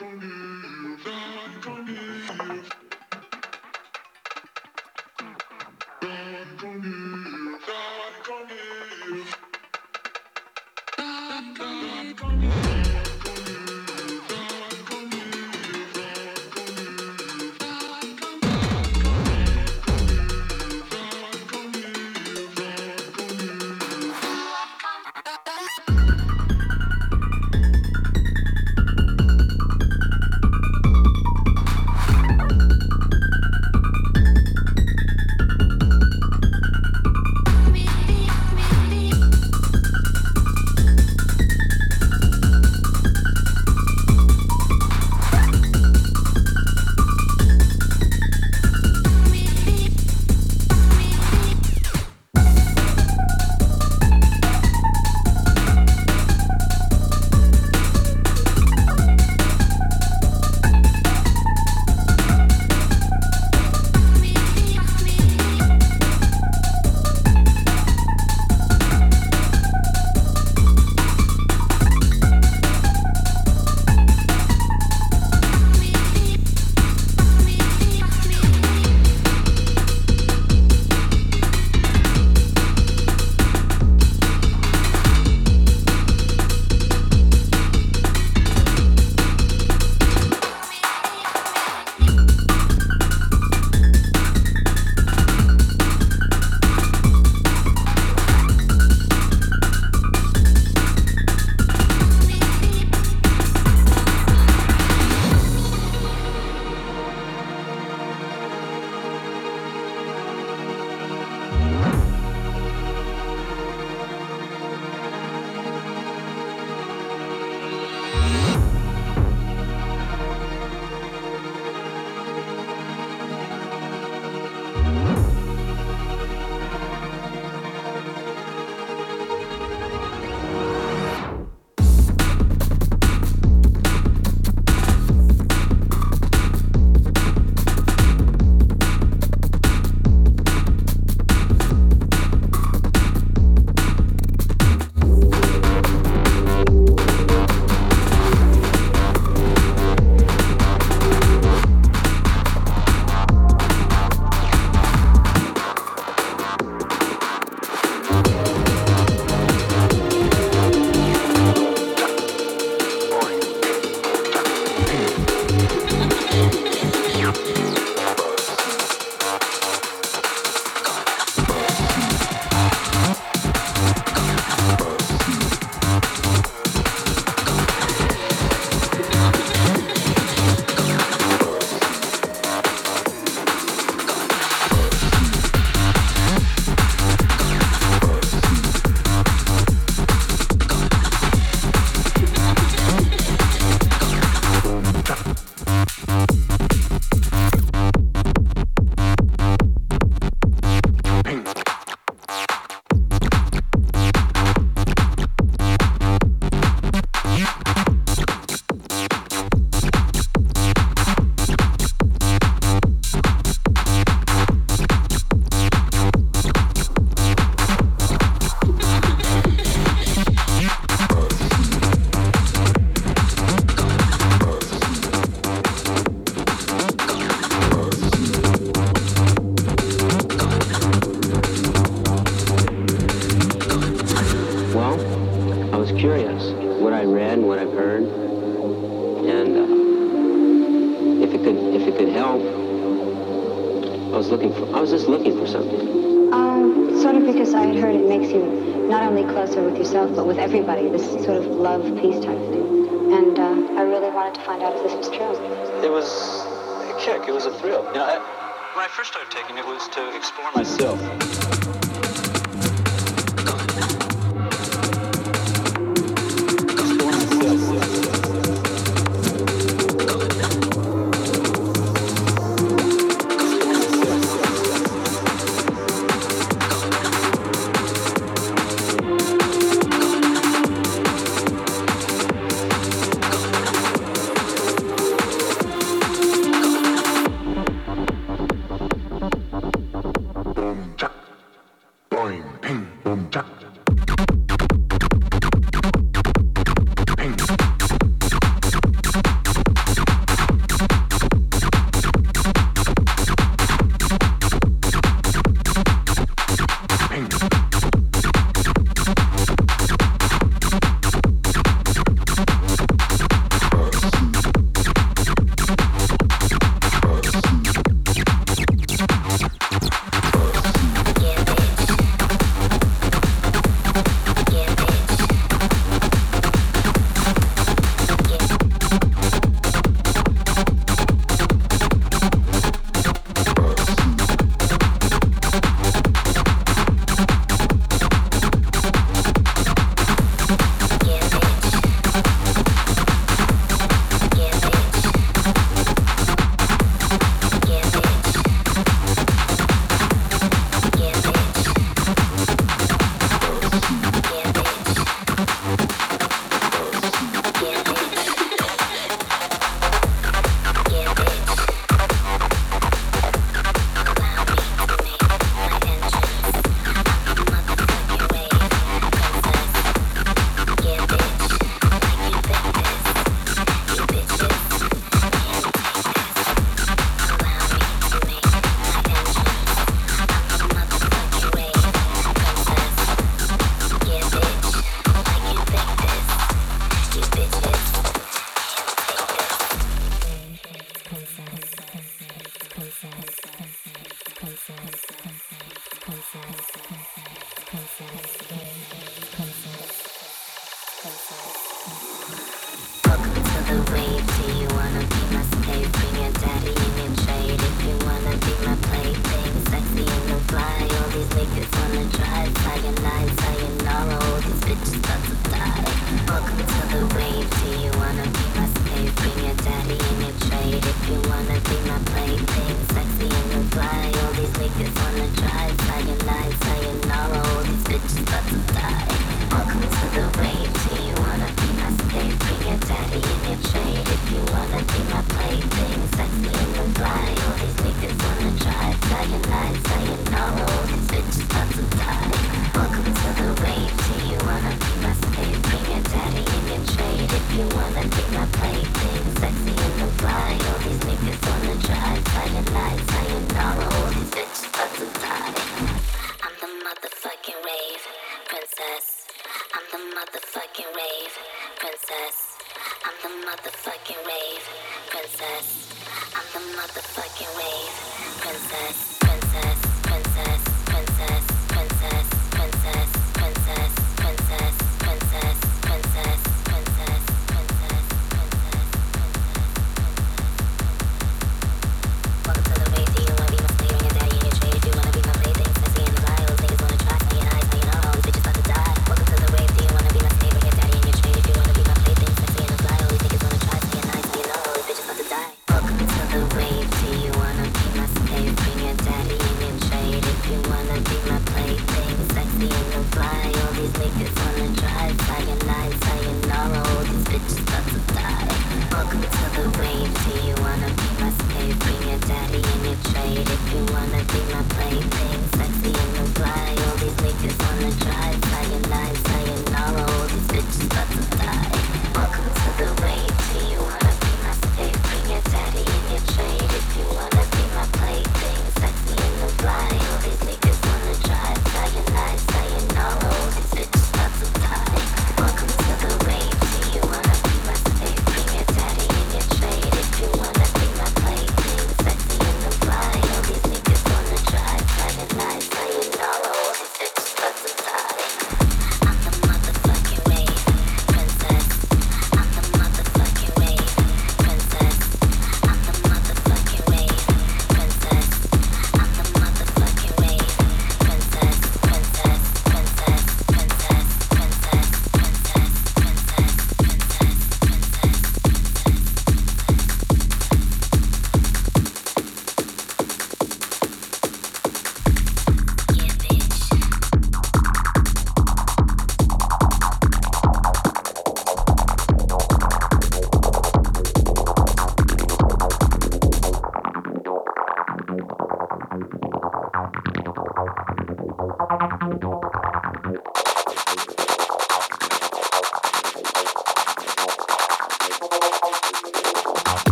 Don't you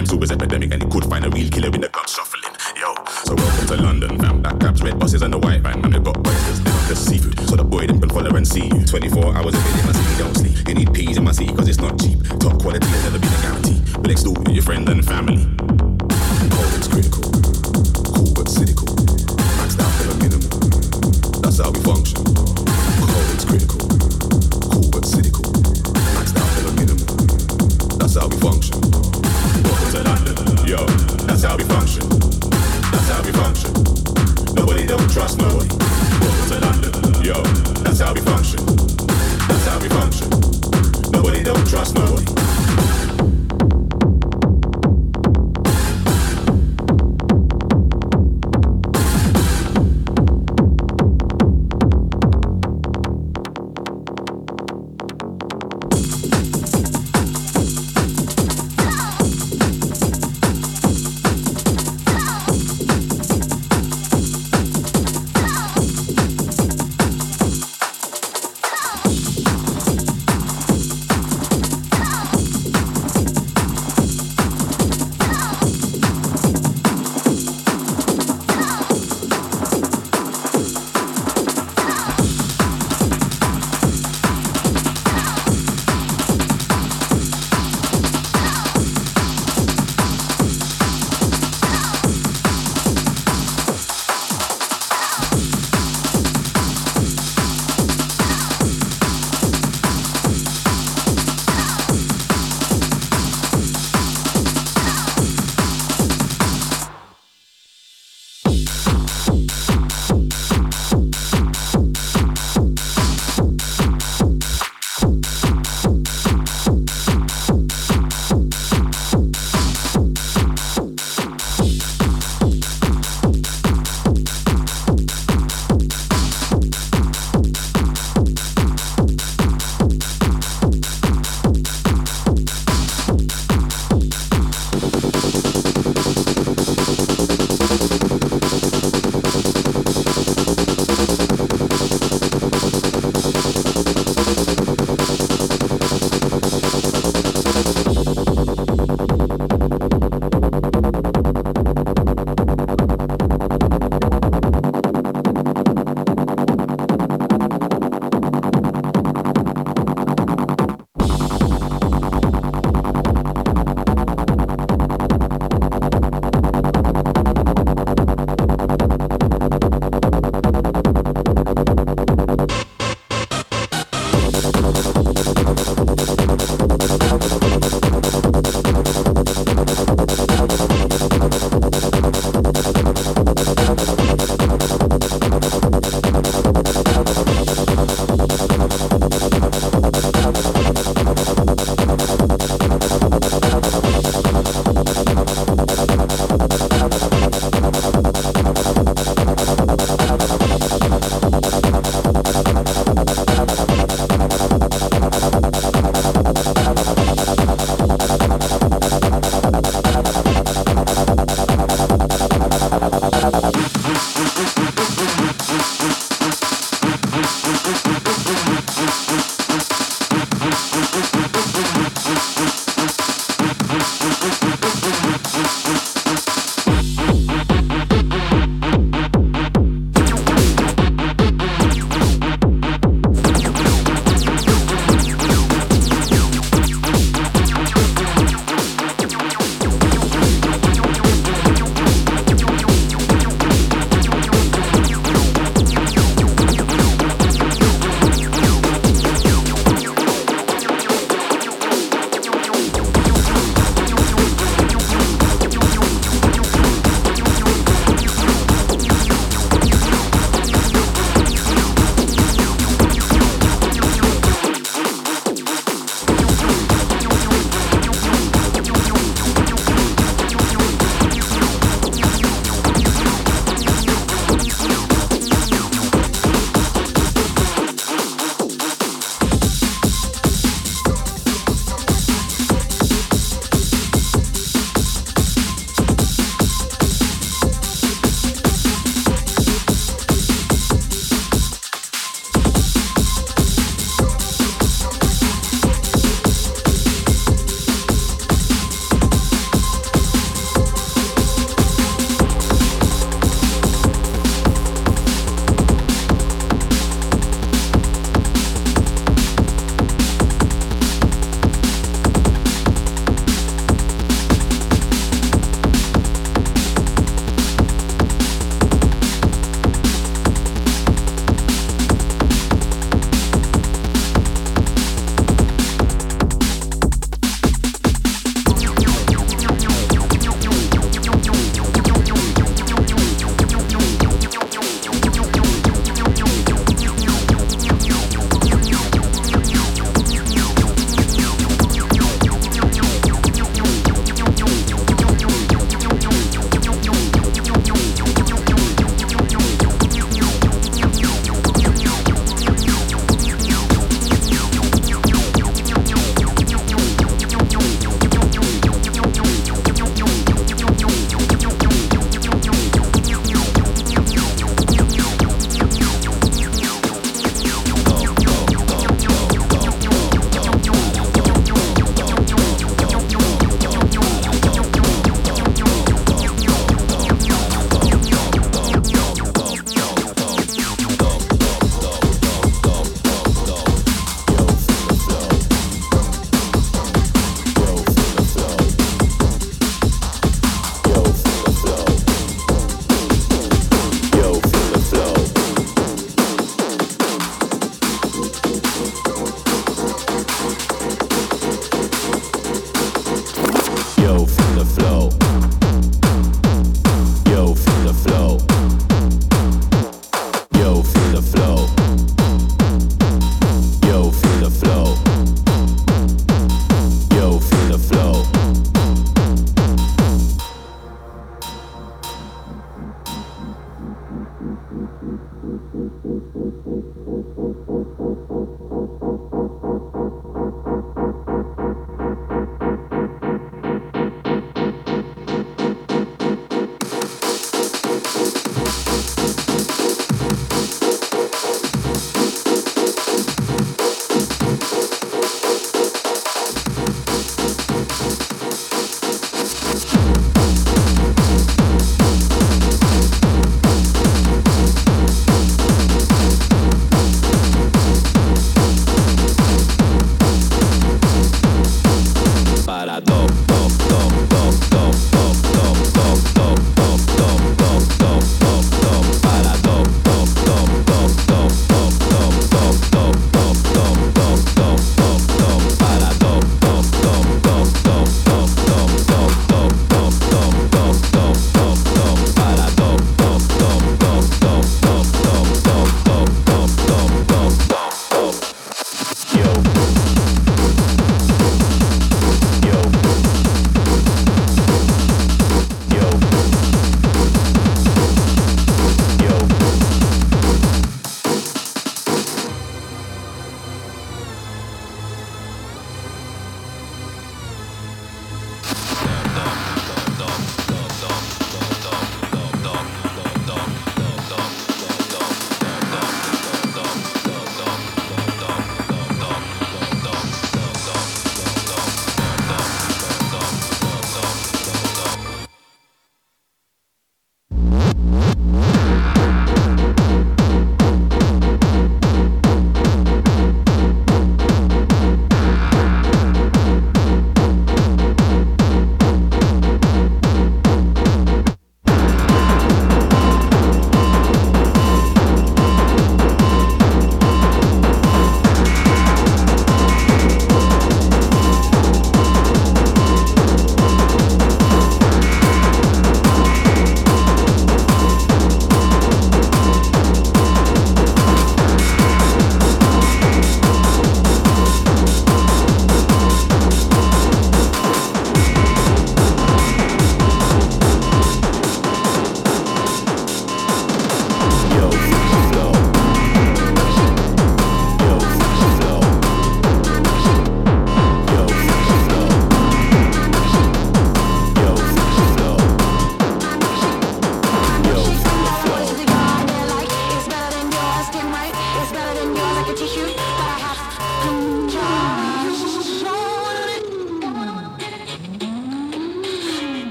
crime too is epidemic and you could find a real killer with the cops shuffling. Yo, so welcome to London, fam. Black cabs, red buses, and the white van. Man, they got oysters, they the seafood. So the boy them can follow and see you. 24 hours a day in my city, don't sleep. You need peas in my city, cause it's not cheap. Top quality has never been a guarantee. But with your friends and family.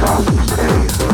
cosmos, hey.